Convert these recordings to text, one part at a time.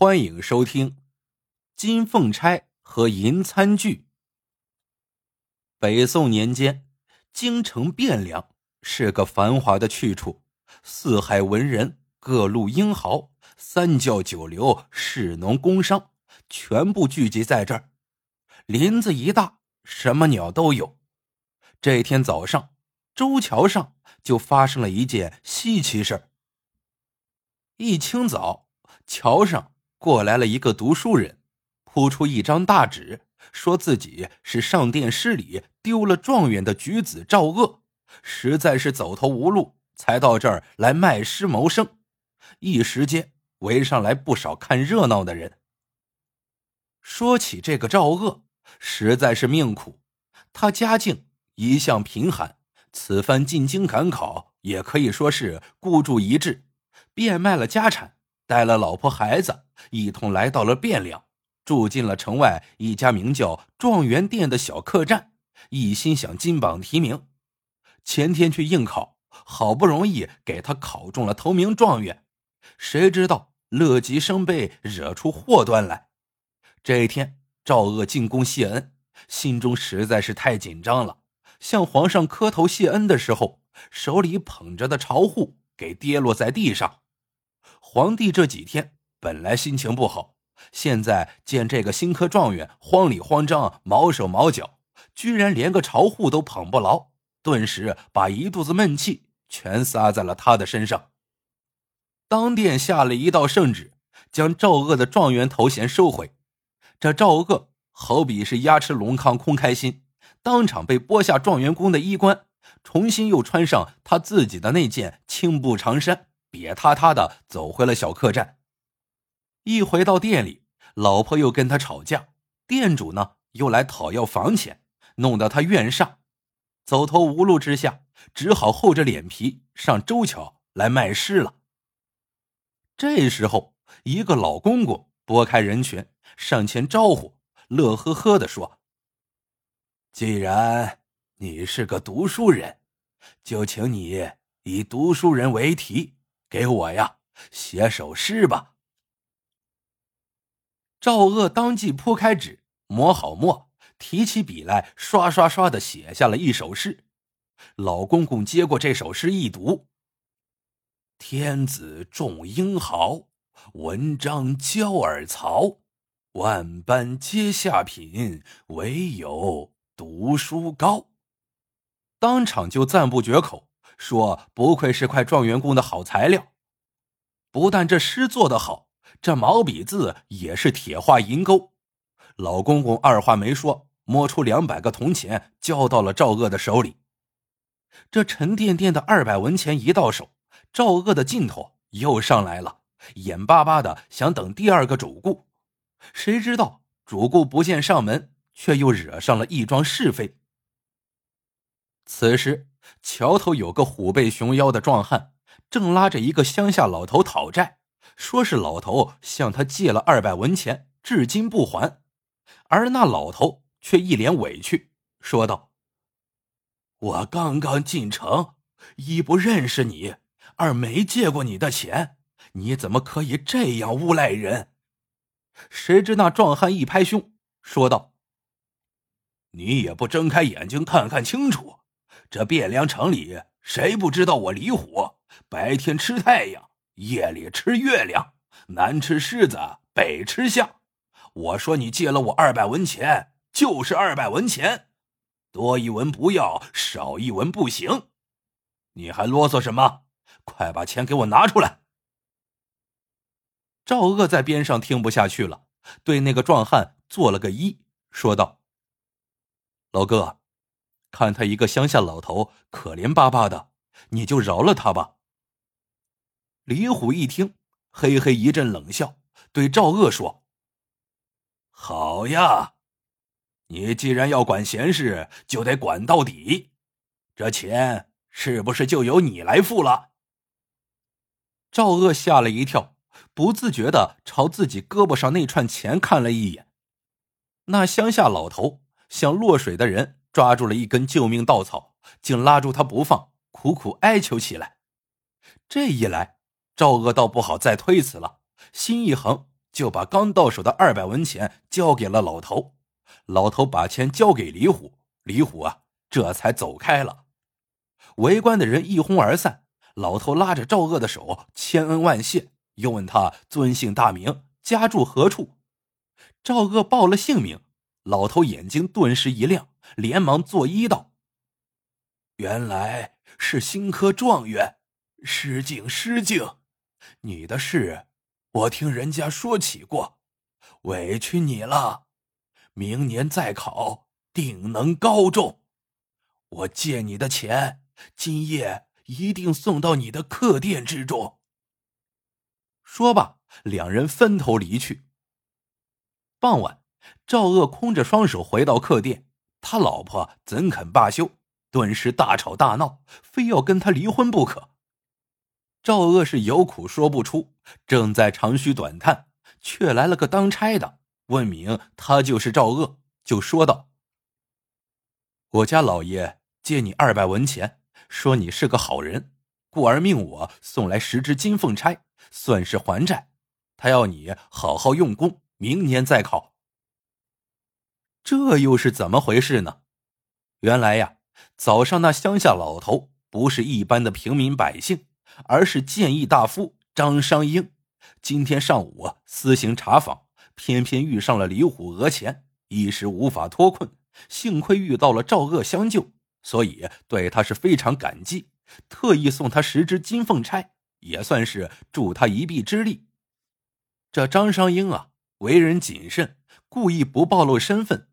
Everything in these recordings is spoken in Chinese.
欢迎收听《金凤钗和银餐具》。北宋年间，京城汴梁是个繁华的去处，四海文人、各路英豪、三教九流、士农工商，全部聚集在这儿。林子一大，什么鸟都有。这天早上，周桥上就发生了一件稀奇事。一清早，桥上。过来了一个读书人，铺出一张大纸，说自己是上殿失礼丢了状元的举子赵鄂，实在是走投无路，才到这儿来卖诗谋生。一时间围上来不少看热闹的人。说起这个赵鄂，实在是命苦，他家境一向贫寒，此番进京赶考，也可以说是孤注一掷，变卖了家产。带了老婆孩子，一同来到了汴梁，住进了城外一家名叫状元店的小客栈，一心想金榜题名。前天去应考，好不容易给他考中了头名状元，谁知道乐极生悲，惹出祸端来。这一天，赵鄂进宫谢恩，心中实在是太紧张了，向皇上磕头谢恩的时候，手里捧着的朝户给跌落在地上。皇帝这几天本来心情不好，现在见这个新科状元慌里慌张、毛手毛脚，居然连个朝户都捧不牢，顿时把一肚子闷气全撒在了他的身上。当殿下了一道圣旨，将赵鄂的状元头衔收回。这赵鄂好比是鸭吃龙糠空开心，当场被剥下状元宫的衣冠，重新又穿上他自己的那件青布长衫。瘪塌塌的走回了小客栈。一回到店里，老婆又跟他吵架，店主呢又来讨要房钱，弄得他怨上。走投无路之下，只好厚着脸皮上周桥来卖诗了。这时候，一个老公公拨开人群上前招呼，乐呵呵的说：“既然你是个读书人，就请你以读书人为题。”给我呀，写首诗吧。赵鄂当即铺开纸，磨好墨，提起笔来，刷刷刷的写下了一首诗。老公公接过这首诗一读：“天子重英豪，文章骄尔曹，万般皆下品，唯有读书高。”当场就赞不绝口。说不愧是块状元宫的好材料，不但这诗做得好，这毛笔字也是铁画银钩。老公公二话没说，摸出两百个铜钱交到了赵鄂的手里。这沉甸甸的二百文钱一到手，赵鄂的劲头又上来了，眼巴巴的想等第二个主顾。谁知道主顾不见上门，却又惹上了一桩是非。此时。桥头有个虎背熊腰的壮汉，正拉着一个乡下老头讨债，说是老头向他借了二百文钱，至今不还。而那老头却一脸委屈，说道：“我刚刚进城，一不认识你，二没借过你的钱，你怎么可以这样诬赖人？”谁知那壮汉一拍胸，说道：“你也不睁开眼睛看看清楚。”这汴梁城里，谁不知道我李虎？白天吃太阳，夜里吃月亮，南吃狮子，北吃象。我说你借了我二百文钱，就是二百文钱，多一文不要，少一文不行。你还啰嗦什么？快把钱给我拿出来！赵鄂在边上听不下去了，对那个壮汉做了个揖，说道：“老哥。”看他一个乡下老头，可怜巴巴的，你就饶了他吧。李虎一听，嘿嘿一阵冷笑，对赵鄂说：“好呀，你既然要管闲事，就得管到底。这钱是不是就由你来付了？”赵鄂吓了一跳，不自觉的朝自己胳膊上那串钱看了一眼。那乡下老头像落水的人。抓住了一根救命稻草，竟拉住他不放，苦苦哀求起来。这一来，赵鄂倒不好再推辞了，心一横，就把刚到手的二百文钱交给了老头。老头把钱交给李虎，李虎啊，这才走开了。围观的人一哄而散。老头拉着赵鄂的手，千恩万谢，又问他尊姓大名，家住何处。赵鄂报了姓名，老头眼睛顿时一亮，连忙作揖道：“原来是新科状元，失敬失敬。你的事，我听人家说起过，委屈你了。明年再考，定能高中。我借你的钱，今夜。”一定送到你的客店之中。说罢，两人分头离去。傍晚，赵鄂空着双手回到客店，他老婆怎肯罢休，顿时大吵大闹，非要跟他离婚不可。赵鄂是有苦说不出，正在长吁短叹，却来了个当差的，问明他就是赵鄂，就说道：“我家老爷借你二百文钱。”说你是个好人，故而命我送来十只金凤钗，算是还债。他要你好好用功，明年再考。这又是怎么回事呢？原来呀，早上那乡下老头不是一般的平民百姓，而是谏议大夫张商英。今天上午啊私行查访，偏偏遇上了李虎讹钱，一时无法脱困，幸亏遇到了赵鄂相救。所以对他是非常感激，特意送他十只金凤钗，也算是助他一臂之力。这张商英啊，为人谨慎，故意不暴露身份。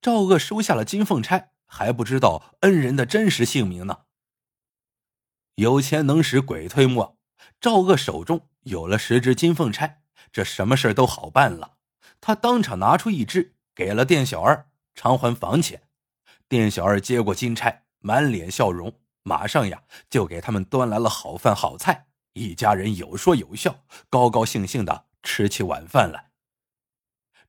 赵鄂收下了金凤钗，还不知道恩人的真实姓名呢。有钱能使鬼推磨，赵鄂手中有了十只金凤钗，这什么事都好办了。他当场拿出一只，给了店小二偿还房钱。店小二接过金钗，满脸笑容，马上呀就给他们端来了好饭好菜，一家人有说有笑，高高兴兴的吃起晚饭来。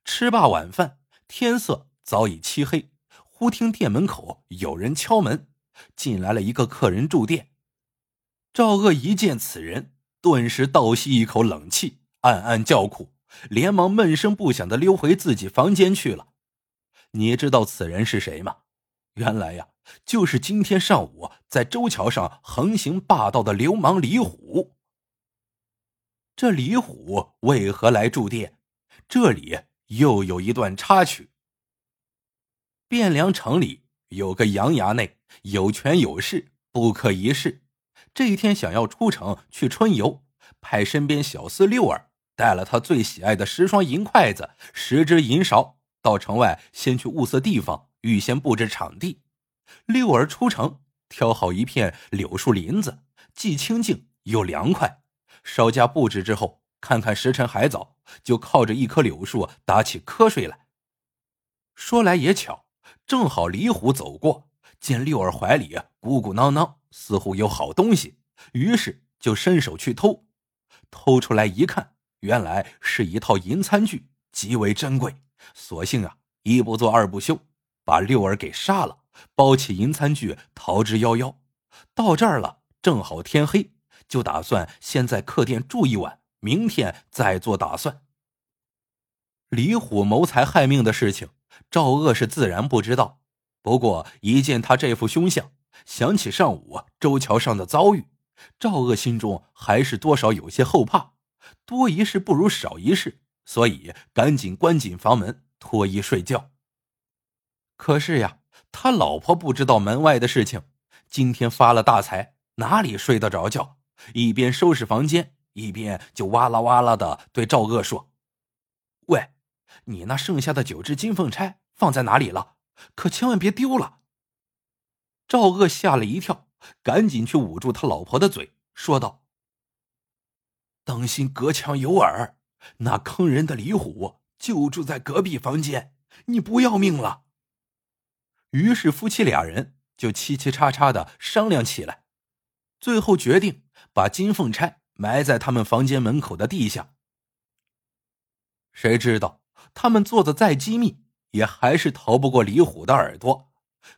吃罢晚饭，天色早已漆黑，忽听店门口有人敲门，进来了一个客人住店。赵鄂一见此人，顿时倒吸一口冷气，暗暗叫苦，连忙闷声不响的溜回自己房间去了。你知道此人是谁吗？原来呀，就是今天上午在周桥上横行霸道的流氓李虎。这李虎为何来住店？这里又有一段插曲。汴梁城里有个杨衙内，有权有势，不可一世。这一天想要出城去春游，派身边小厮六儿带了他最喜爱的十双银筷子、十只银勺，到城外先去物色地方。预先布置场地，六儿出城，挑好一片柳树林子，既清静又凉快。稍加布置之后，看看时辰还早，就靠着一棵柳树打起瞌睡来。说来也巧，正好李虎走过，见六儿怀里鼓鼓囊囊，似乎有好东西，于是就伸手去偷。偷出来一看，原来是一套银餐具，极为珍贵。索性啊，一不做二不休。把六儿给杀了，包起银餐具，逃之夭夭。到这儿了，正好天黑，就打算先在客店住一晚，明天再做打算。李虎谋财害命的事情，赵鄂是自然不知道。不过一见他这副凶相，想起上午周桥上的遭遇，赵鄂心中还是多少有些后怕。多一事不如少一事，所以赶紧关紧房门，脱衣睡觉。可是呀，他老婆不知道门外的事情。今天发了大财，哪里睡得着觉？一边收拾房间，一边就哇啦哇啦的对赵鄂说：“喂，你那剩下的九只金凤钗放在哪里了？可千万别丢了。”赵鄂吓了一跳，赶紧去捂住他老婆的嘴，说道：“当心隔墙有耳，那坑人的李虎就住在隔壁房间，你不要命了。”于是夫妻俩人就嘁嘁叉叉的商量起来，最后决定把金凤钗埋在他们房间门口的地下。谁知道他们做的再机密，也还是逃不过李虎的耳朵。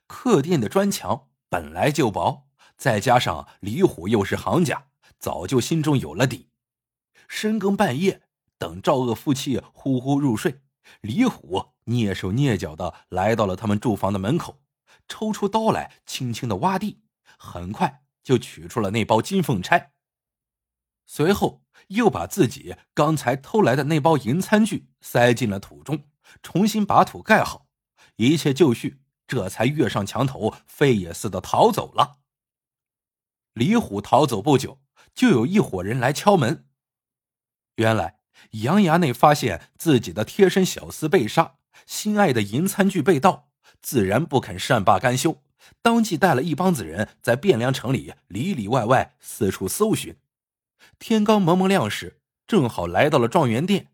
客店的砖墙本来就薄，再加上李虎又是行家，早就心中有了底。深更半夜，等赵鄂夫妻呼呼入睡，李虎蹑手蹑脚的来到了他们住房的门口，抽出刀来，轻轻的挖地，很快就取出了那包金凤钗。随后又把自己刚才偷来的那包银餐具塞进了土中，重新把土盖好，一切就绪，这才跃上墙头，飞也似的逃走了。李虎逃走不久，就有一伙人来敲门。原来杨衙内发现自己的贴身小厮被杀，心爱的银餐具被盗，自然不肯善罢甘休，当即带了一帮子人在汴梁城里里里外外四处搜寻。天刚蒙蒙亮时，正好来到了状元店。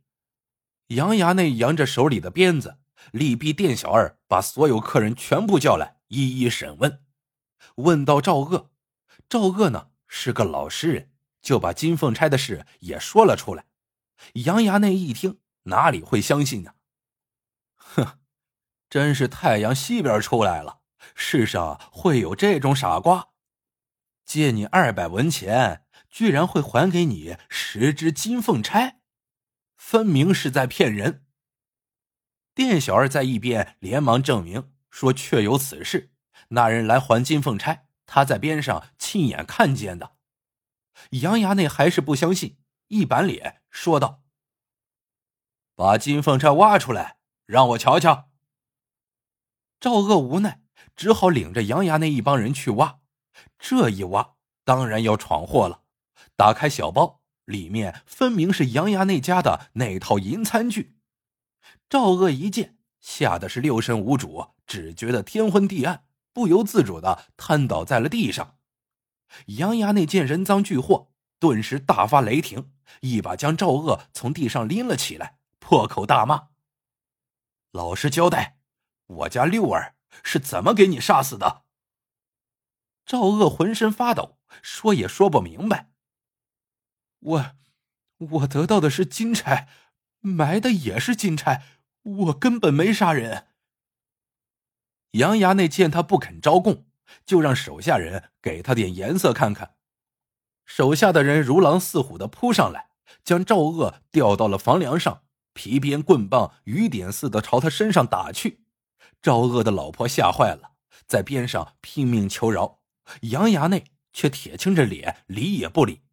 杨衙内扬着手里的鞭子，力逼店小二把所有客人全部叫来，一一审问。问到赵鄂，赵鄂呢是个老实人，就把金凤钗的事也说了出来。杨衙内一听，哪里会相信呢？哼，真是太阳西边出来了，世上会有这种傻瓜，借你二百文钱，居然会还给你十只金凤钗，分明是在骗人。店小二在一边连忙证明说确有此事，那人来还金凤钗，他在边上亲眼看见的。杨衙内还是不相信。一板脸说道：“把金凤钗挖出来，让我瞧瞧。”赵鄂无奈，只好领着杨衙内一帮人去挖。这一挖，当然要闯祸了。打开小包，里面分明是杨衙内家的那套银餐具。赵鄂一见，吓得是六神无主，只觉得天昏地暗，不由自主的瘫倒在了地上。杨衙内见人赃俱获。顿时大发雷霆，一把将赵鄂从地上拎了起来，破口大骂：“老实交代，我家六儿是怎么给你杀死的？”赵鄂浑身发抖，说也说不明白：“我，我得到的是金钗，埋的也是金钗，我根本没杀人。”杨衙内见他不肯招供，就让手下人给他点颜色看看。手下的人如狼似虎的扑上来，将赵鄂吊到了房梁上，皮鞭棍棒雨点似的朝他身上打去。赵鄂的老婆吓坏了，在边上拼命求饶，杨衙内却铁青着脸理也不理。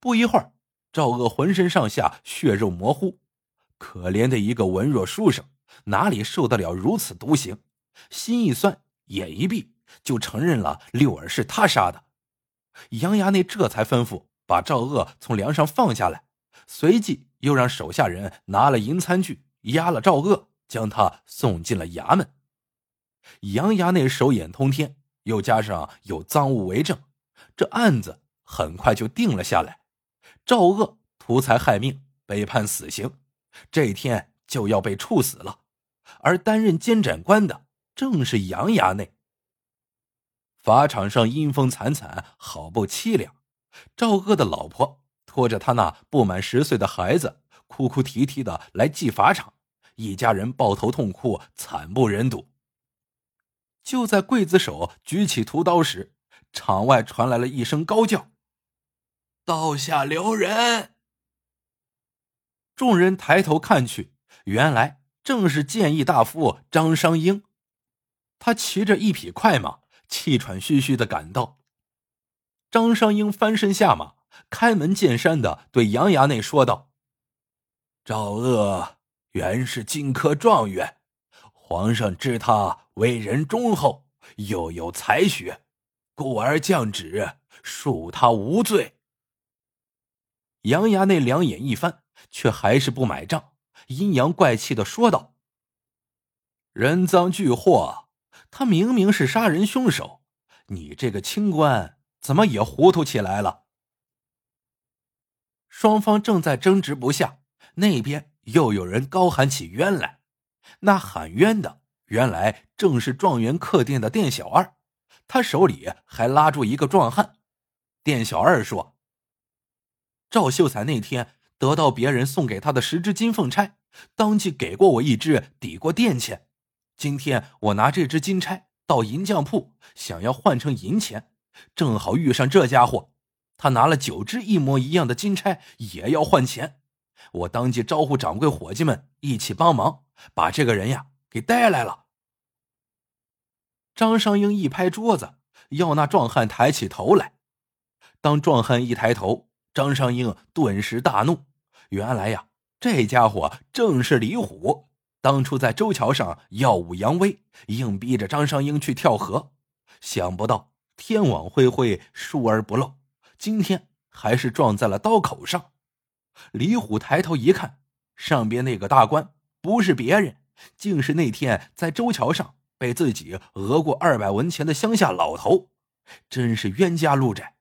不一会儿，赵鄂浑身上下血肉模糊，可怜的一个文弱书生，哪里受得了如此毒刑？心一酸，眼一闭，就承认了六儿是他杀的。杨衙内这才吩咐把赵鄂从梁上放下来，随即又让手下人拿了银餐具，押了赵鄂，将他送进了衙门。杨衙内手眼通天，又加上有赃物为证，这案子很快就定了下来。赵鄂图财害命，被判死刑，这天就要被处死了。而担任监斩官的正是杨衙内。法场上阴风惨惨，好不凄凉。赵鄂的老婆拖着他那不满十岁的孩子，哭哭啼啼的来祭法场，一家人抱头痛哭，惨不忍睹。就在刽子手举起屠刀时，场外传来了一声高叫：“刀下留人！”众人抬头看去，原来正是谏议大夫张商英，他骑着一匹快马。气喘吁吁的赶到，张商英翻身下马，开门见山的对杨衙内说道：“赵鄂原是金科状元，皇上知他为人忠厚，又有才学，故而降旨恕他无罪。”杨牙内两眼一翻，却还是不买账，阴阳怪气的说道：“人赃俱获。”他明明是杀人凶手，你这个清官怎么也糊涂起来了？双方正在争执不下，那边又有人高喊起冤来。那喊冤的原来正是状元客店的店小二，他手里还拉住一个壮汉。店小二说：“赵秀才那天得到别人送给他的十只金凤钗，当即给过我一只，抵过店钱。”今天我拿这只金钗到银匠铺，想要换成银钱，正好遇上这家伙，他拿了九只一模一样的金钗，也要换钱。我当即招呼掌柜伙计们一起帮忙，把这个人呀给带来了。张商英一拍桌子，要那壮汉抬起头来。当壮汉一抬头，张商英顿时大怒。原来呀，这家伙正是李虎，当初在周桥上耀武扬威，硬逼着张商英去跳河。想不到天网恢恢，疏而不漏，今天还是撞在了刀口上。李虎抬头一看，上边那个大官不是别人，竟是那天在周桥上被自己讹过二百文钱的乡下老头，真是冤家路窄。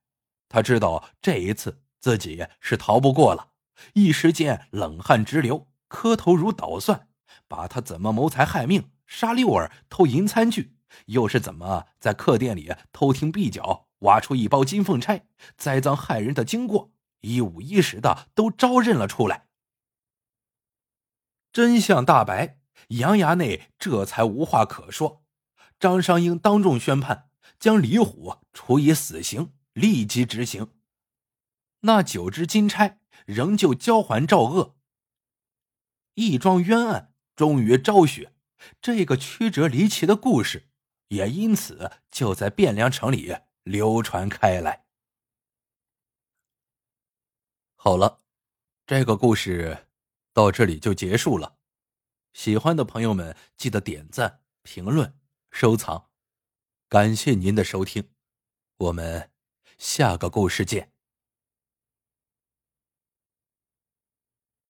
他知道这一次自己是逃不过了，一时间冷汗直流，磕头如捣蒜，把他怎么谋财害命、杀六儿、偷银餐具，又是怎么在客店里偷听壁角、挖出一包金凤钗、栽赃害人的经过。一五一十的都招认了出来，真相大白，杨衙内这才无话可说。张商英当众宣判，将李虎处以死刑，立即执行。那九只金钗仍旧交还赵鄂，一桩冤案终于昭雪。这个曲折离奇的故事也因此就在汴梁城里流传开来。好了，这个故事到这里就结束了。喜欢的朋友们记得点赞、评论、收藏，感谢您的收听，我们下个故事见。